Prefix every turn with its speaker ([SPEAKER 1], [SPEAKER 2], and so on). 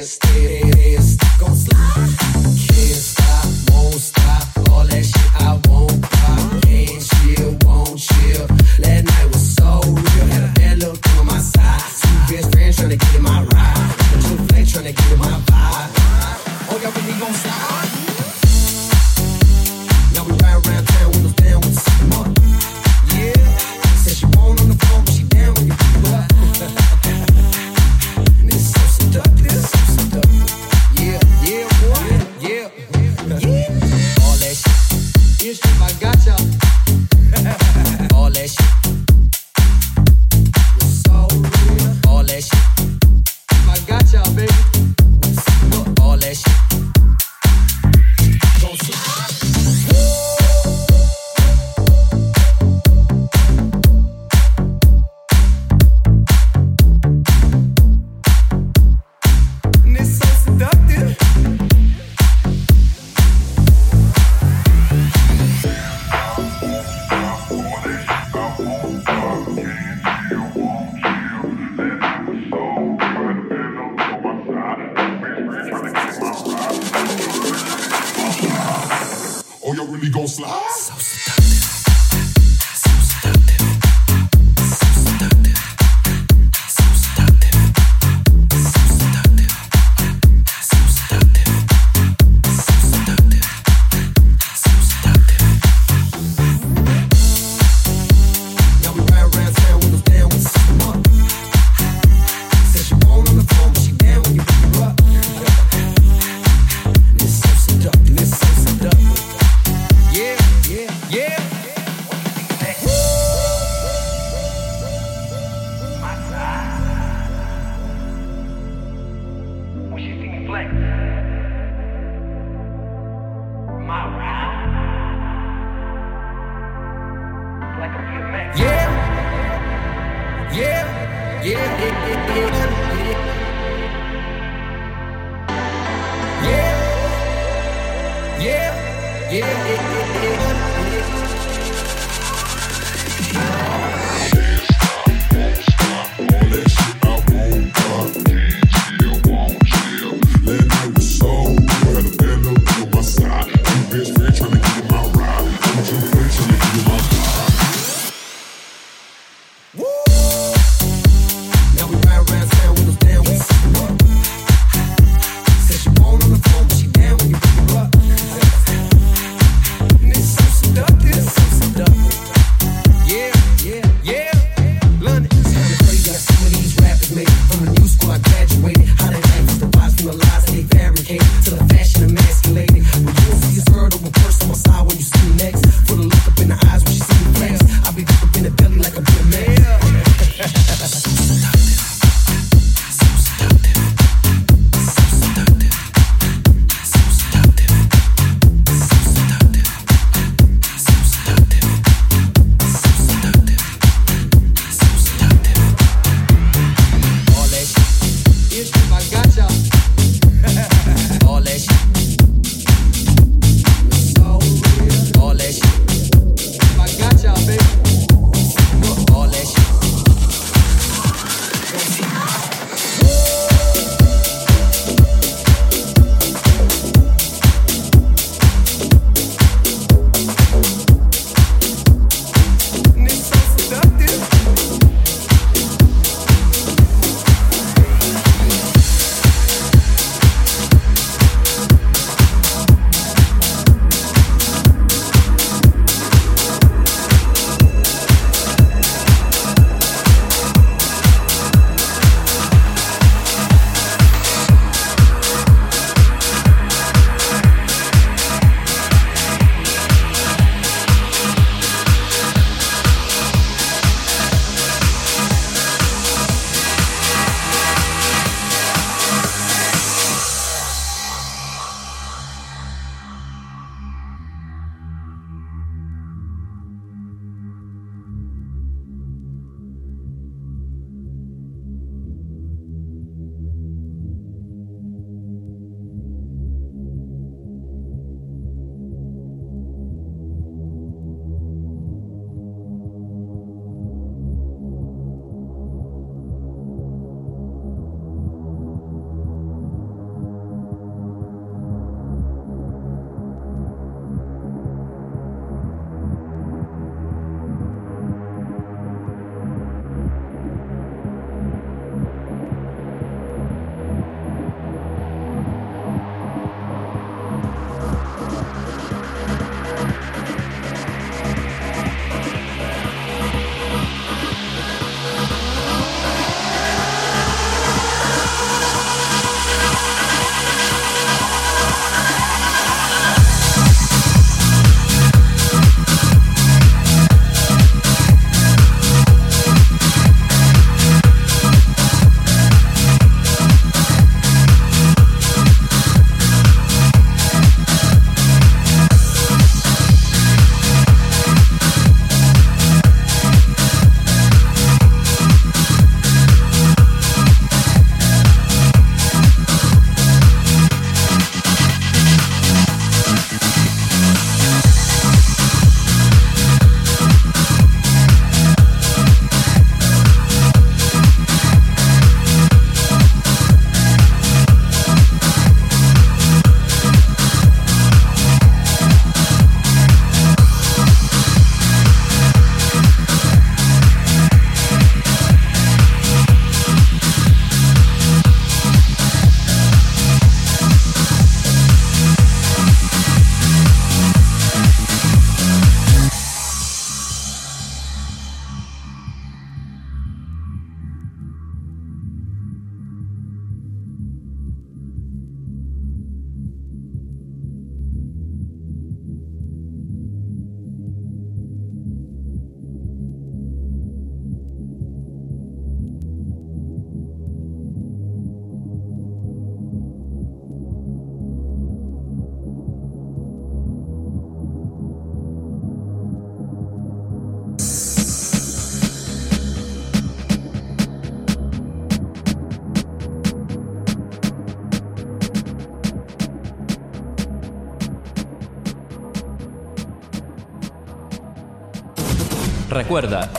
[SPEAKER 1] stay.